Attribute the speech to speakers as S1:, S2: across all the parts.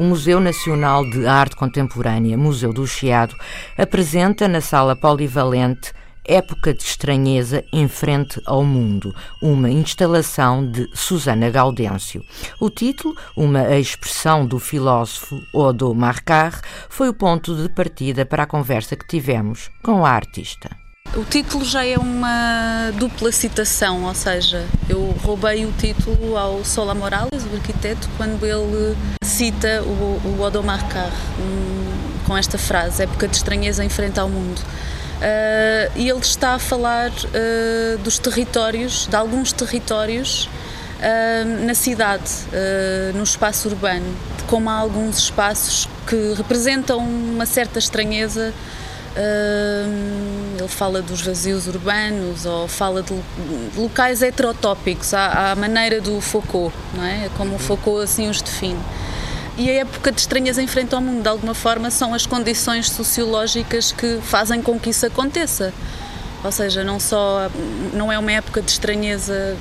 S1: O Museu Nacional de Arte Contemporânea, Museu do Chiado, apresenta na sala polivalente Época de Estranheza em Frente ao Mundo, uma instalação de Susana Gaudêncio. O título, uma expressão do filósofo Odo Marcar, foi o ponto de partida para a conversa que tivemos com a artista.
S2: O título já é uma dupla citação, ou seja, eu roubei o título ao Sola Morales, o arquiteto, quando ele cita o, o Odomar Carr um, com esta frase: época de estranheza em frente ao mundo. Uh, e ele está a falar uh, dos territórios, de alguns territórios uh, na cidade, no espaço urbano, como há alguns espaços que representam uma certa estranheza ele fala dos vazios urbanos ou fala de, locais heterotópicos, à, à, maneira do Foucault, não é? Como o Foucault assim os define. E a época de estranhas em frente ao mundo, de alguma forma, são as condições sociológicas que fazem com que isso aconteça. Ou seja, não só não é uma época de estranheza,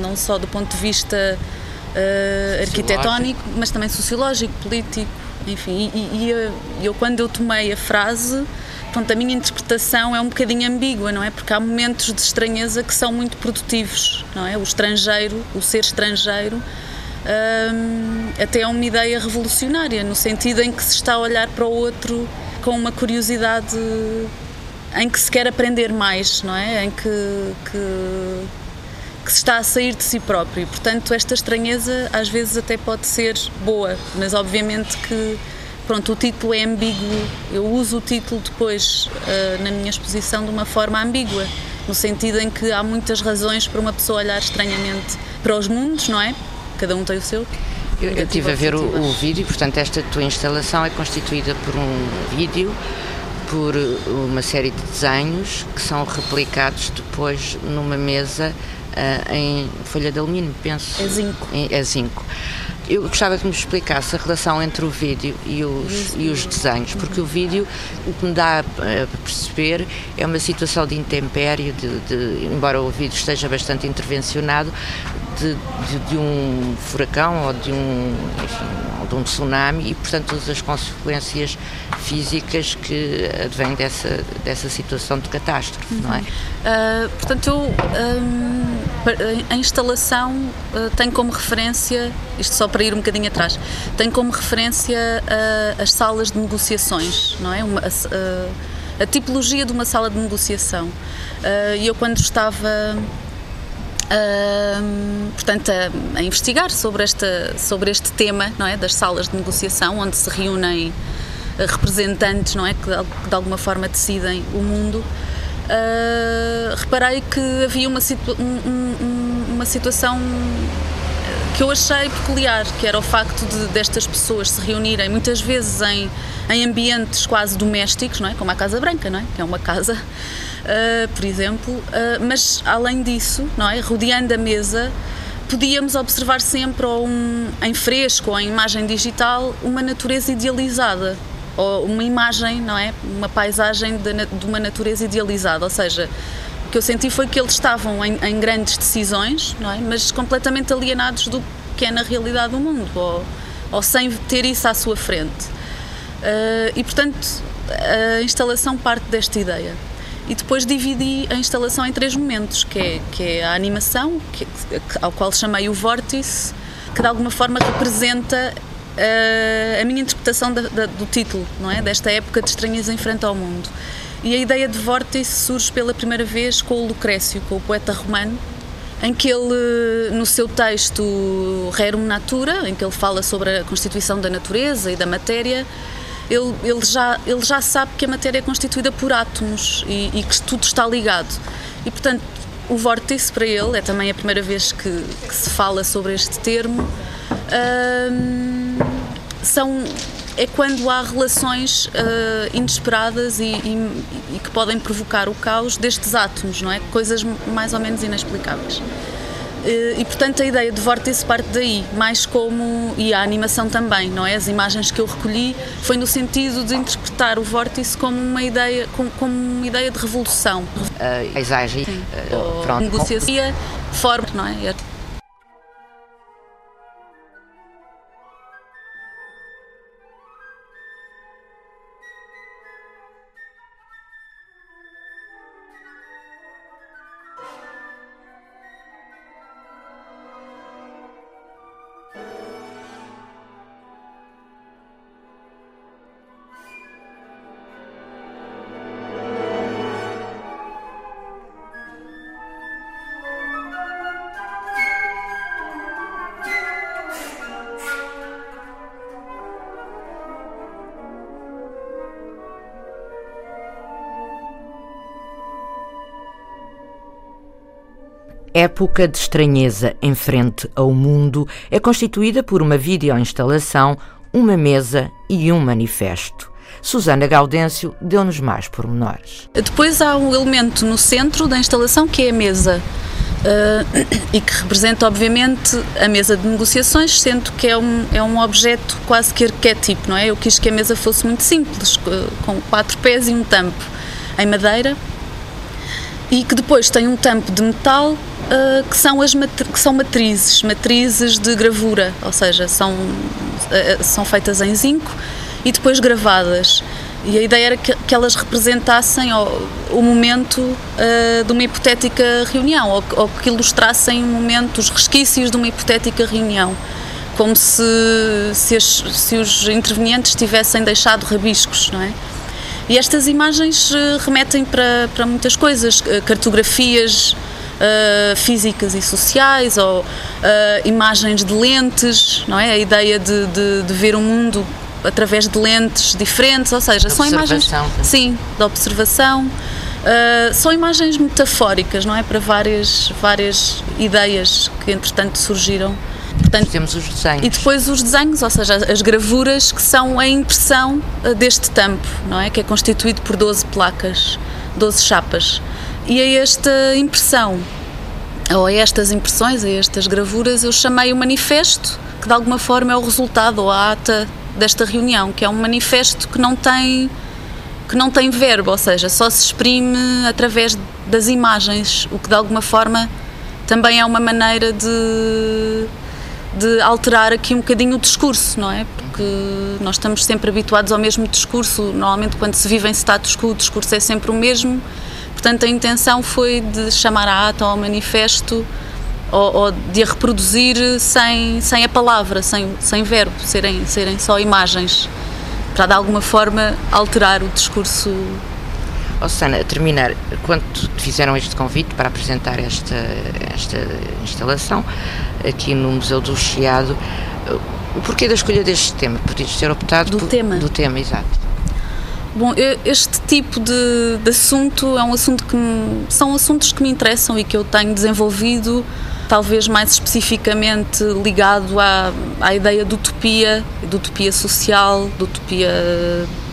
S2: não só do ponto de vista uh, arquitetónico, mas também sociológico, político, enfim, e, e eu, quando eu tomei a frase, pronto, a minha interpretação é um bocadinho ambígua, não é? Porque há momentos de estranheza que são muito produtivos, não é? O estrangeiro, o ser estrangeiro, hum, até é uma ideia revolucionária, no sentido em que se está a olhar para o outro com uma curiosidade em que se quer aprender mais, não é? Em que, que que se está a sair de si próprio. Portanto, esta estranheza às vezes até pode ser boa, mas obviamente que pronto, o título é ambíguo. Eu uso o título depois uh, na minha exposição de uma forma ambígua, no sentido em que há muitas razões para uma pessoa olhar estranhamente para os mundos, não é? Cada um tem o seu.
S1: Eu, eu estive a ver o, o vídeo, portanto, esta tua instalação é constituída por um vídeo por uma série de desenhos que são replicados depois numa mesa uh, em folha de alumínio, penso.
S2: É zinco.
S1: é zinco. Eu gostava que me explicasse a relação entre o vídeo e os, e os desenhos, porque o vídeo, o que me dá a perceber, é uma situação de intempério, de, de, embora o vídeo esteja bastante intervencionado, de, de, de, um furacão ou de um, enfim, de um tsunami e, portanto, todas as consequências físicas que advêm dessa, dessa situação de catástrofe, uhum. não é?
S2: Uh, portanto, eu, um, a instalação uh, tem como referência, isto só para ir um bocadinho atrás, tem como referência uh, as salas de negociações, não é? Uma, a tipologia de uma sala de negociação. E eu, quando estava Portanto, a, a, investigar sobre, esta, sobre este tema não é, das salas de negociação, onde se reúnem uh, representantes não é, que, de, de alguma forma decidem o mundo, uh, reparei que havia uma, situ, um, um, uma situação que eu achei peculiar, que era o facto de destas pessoas se reunirem muitas vezes em, em ambientes quase domésticos, não é? como a Casa Branca, não é? que é uma casa uh, por exemplo, uh, mas além disso, não é, rodeando a mesa, podíamos observar sempre ou um, em fresco ou em imagem digital uma natureza idealizada ou uma imagem, não é, uma paisagem de, de uma natureza idealizada, ou seja, o que eu senti foi que eles estavam em, em grandes decisões, não é, mas completamente alienados do que é na realidade do mundo ou, ou sem ter isso à sua frente. Uh, e portanto a instalação parte desta ideia e depois dividi a instalação em três momentos, que é, que é a animação, que, ao qual chamei o vórtice, que de alguma forma representa uh, a minha interpretação da, da, do título, não é? Desta época de estranhas em frente ao mundo. E a ideia de vórtice surge pela primeira vez com o Lucrécio, com o poeta romano, em que ele, no seu texto Rerum Natura, em que ele fala sobre a constituição da natureza e da matéria, ele, ele, já, ele já sabe que a matéria é constituída por átomos e, e que tudo está ligado. E, portanto, o vórtice para ele, é também a primeira vez que, que se fala sobre este termo, hum, são é quando há relações uh, inesperadas e, e, e, que podem provocar o caos destes átomos, não é? Coisas mais ou menos inexplicáveis. Uh, e portanto a ideia de vórtice parte daí, mais como. e a animação também, não é? As imagens que eu recolhi foi no sentido de interpretar o vórtice como uma ideia, como, como uma ideia de revolução.
S1: Uh, paisagem,
S2: uh, pronto. Negociação, forma, não é?
S1: Época de Estranheza em Frente ao Mundo é constituída por uma videoinstalação, uma mesa e um manifesto. Susana Gaudêncio deu-nos mais pormenores.
S2: Depois há um elemento no centro da instalação que é a mesa. Uh, e que representa, obviamente, a mesa de negociações, sendo que é um, é um objeto quase que arquétipo, não é? Eu quis que a mesa fosse muito simples, com quatro pés e um tampo em madeira, e que depois tem um tampo de metal uh, que, são as que são matrizes, matrizes de gravura, ou seja, são, uh, são feitas em zinco e depois gravadas. E a ideia era que, que elas representassem o, o momento uh, de uma hipotética reunião, ou, ou, que ilustrassem um momento, os resquícios de uma hipotética reunião, como se, se, as, se os intervenientes tivessem deixado rabiscos, não é? E estas imagens remetem para, para muitas coisas, cartografias uh, físicas e sociais ou uh, imagens de lentes, não é? A ideia de, de, de, ver o mundo através de lentes diferentes, ou seja,
S1: são
S2: imagens. Sim, da observação. Uh, são imagens metafóricas, não é? Para várias, várias ideias que entretanto surgiram.
S1: Portanto, temos os desenhos.
S2: E depois os desenhos, ou seja, as gravuras que são a impressão deste tampo, não é? Que é constituído por 12 placas, 12 chapas. E a esta impressão, ou a estas impressões, a estas gravuras, eu chamei o manifesto, que de alguma forma é o resultado ou a ata desta reunião, que é um manifesto que não tem que não tem verbo, ou seja, só se exprime através das imagens, o que de alguma forma também é uma maneira de, de alterar aqui um bocadinho o discurso, não é? Porque nós estamos sempre habituados ao mesmo discurso, normalmente quando se vive em status quo o discurso é sempre o mesmo Portanto, a intenção foi de chamar a ata ao manifesto ou, ou, de a reproduzir sem, sem a palavra, sem, sem verbo, serem, serem só imagens, para de alguma forma alterar o discurso.
S1: Oh, Susana, a terminar, quando te fizeram este convite para apresentar esta, esta instalação aqui no Museu do Chiado, o porquê da escolha deste tema? Podias ter optado
S2: do
S1: por,
S2: tema?
S1: Do tema, exato.
S2: Bom, este tipo de, de assunto é um assunto que me, são assuntos que me interessam e que eu tenho desenvolvido, talvez mais especificamente ligado à, à ideia de utopia, de utopia social, de utopia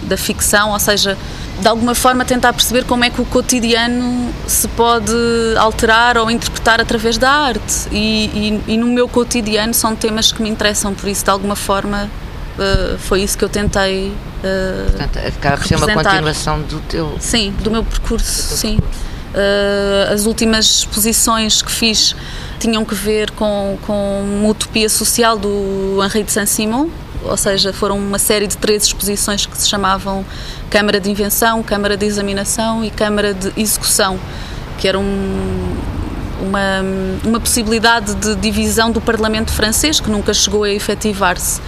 S2: da ficção, ou seja, de alguma forma tentar perceber como é que o cotidiano se pode alterar ou interpretar através da arte. E, e, e no meu cotidiano são temas que me interessam, por isso, de alguma forma, uh, foi isso que eu tentei. Uh,
S1: Portanto, acaba por ser uma continuação do teu.
S2: Sim, do meu percurso, do sim. Uh, as últimas exposições que fiz tinham que ver com, com uma utopia social do Henri de Saint-Simon, ou seja, foram uma série de três exposições que se chamavam Câmara de Invenção, Câmara de Examinação e Câmara de Execução, que eram uma, uma possibilidade de divisão do Parlamento francês que nunca chegou a efetivar-se.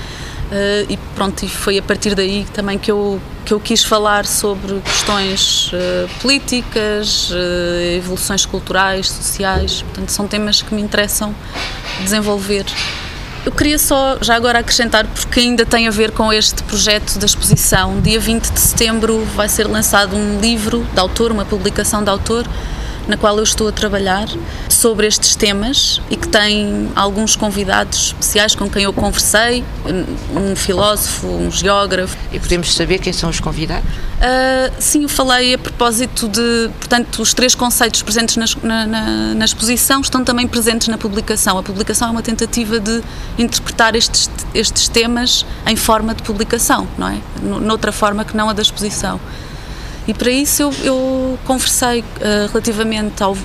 S2: Uh, e pronto, e foi a partir daí também que eu, que eu quis falar sobre questões uh, políticas, uh, evoluções culturais, sociais, portanto são temas que me interessam desenvolver. Eu queria só, já agora acrescentar, porque ainda tem a ver com este projeto da exposição. Dia 20 de setembro vai ser lançado um livro de autor, uma publicação de autor, na qual eu estou a trabalhar sobre estes temas e que tem alguns convidados especiais com quem eu conversei, um filósofo, um geógrafo.
S3: E podemos saber quem são os convidados?
S2: Uh, sim, eu falei a propósito de, portanto, os três conceitos presentes na, na, na, exposição estão também presentes na publicação. A publicação é uma tentativa de interpretar estes, estes temas em forma de publicação, não é? Noutra forma que não a da exposição. E para isso eu, eu conversei uh, relativamente ao,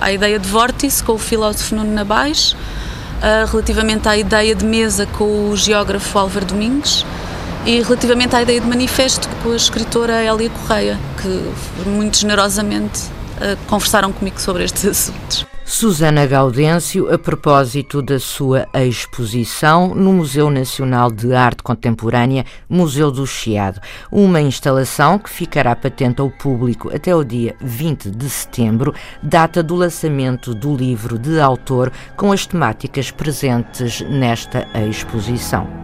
S2: à ideia de vórtice com o filósofo Nuno Nabais, uh, relativamente à ideia de mesa com o geógrafo Álvaro Domingues e relativamente à ideia de manifesto com a escritora Hélia Correia, que muito generosamente uh, conversaram comigo sobre estes assuntos.
S1: Susana Gaudêncio, a propósito da sua exposição no Museu Nacional de Arte Contemporânea, Museu do Chiado, uma instalação que ficará patente ao público até o dia 20 de setembro, data do lançamento do livro de autor com as temáticas presentes nesta exposição.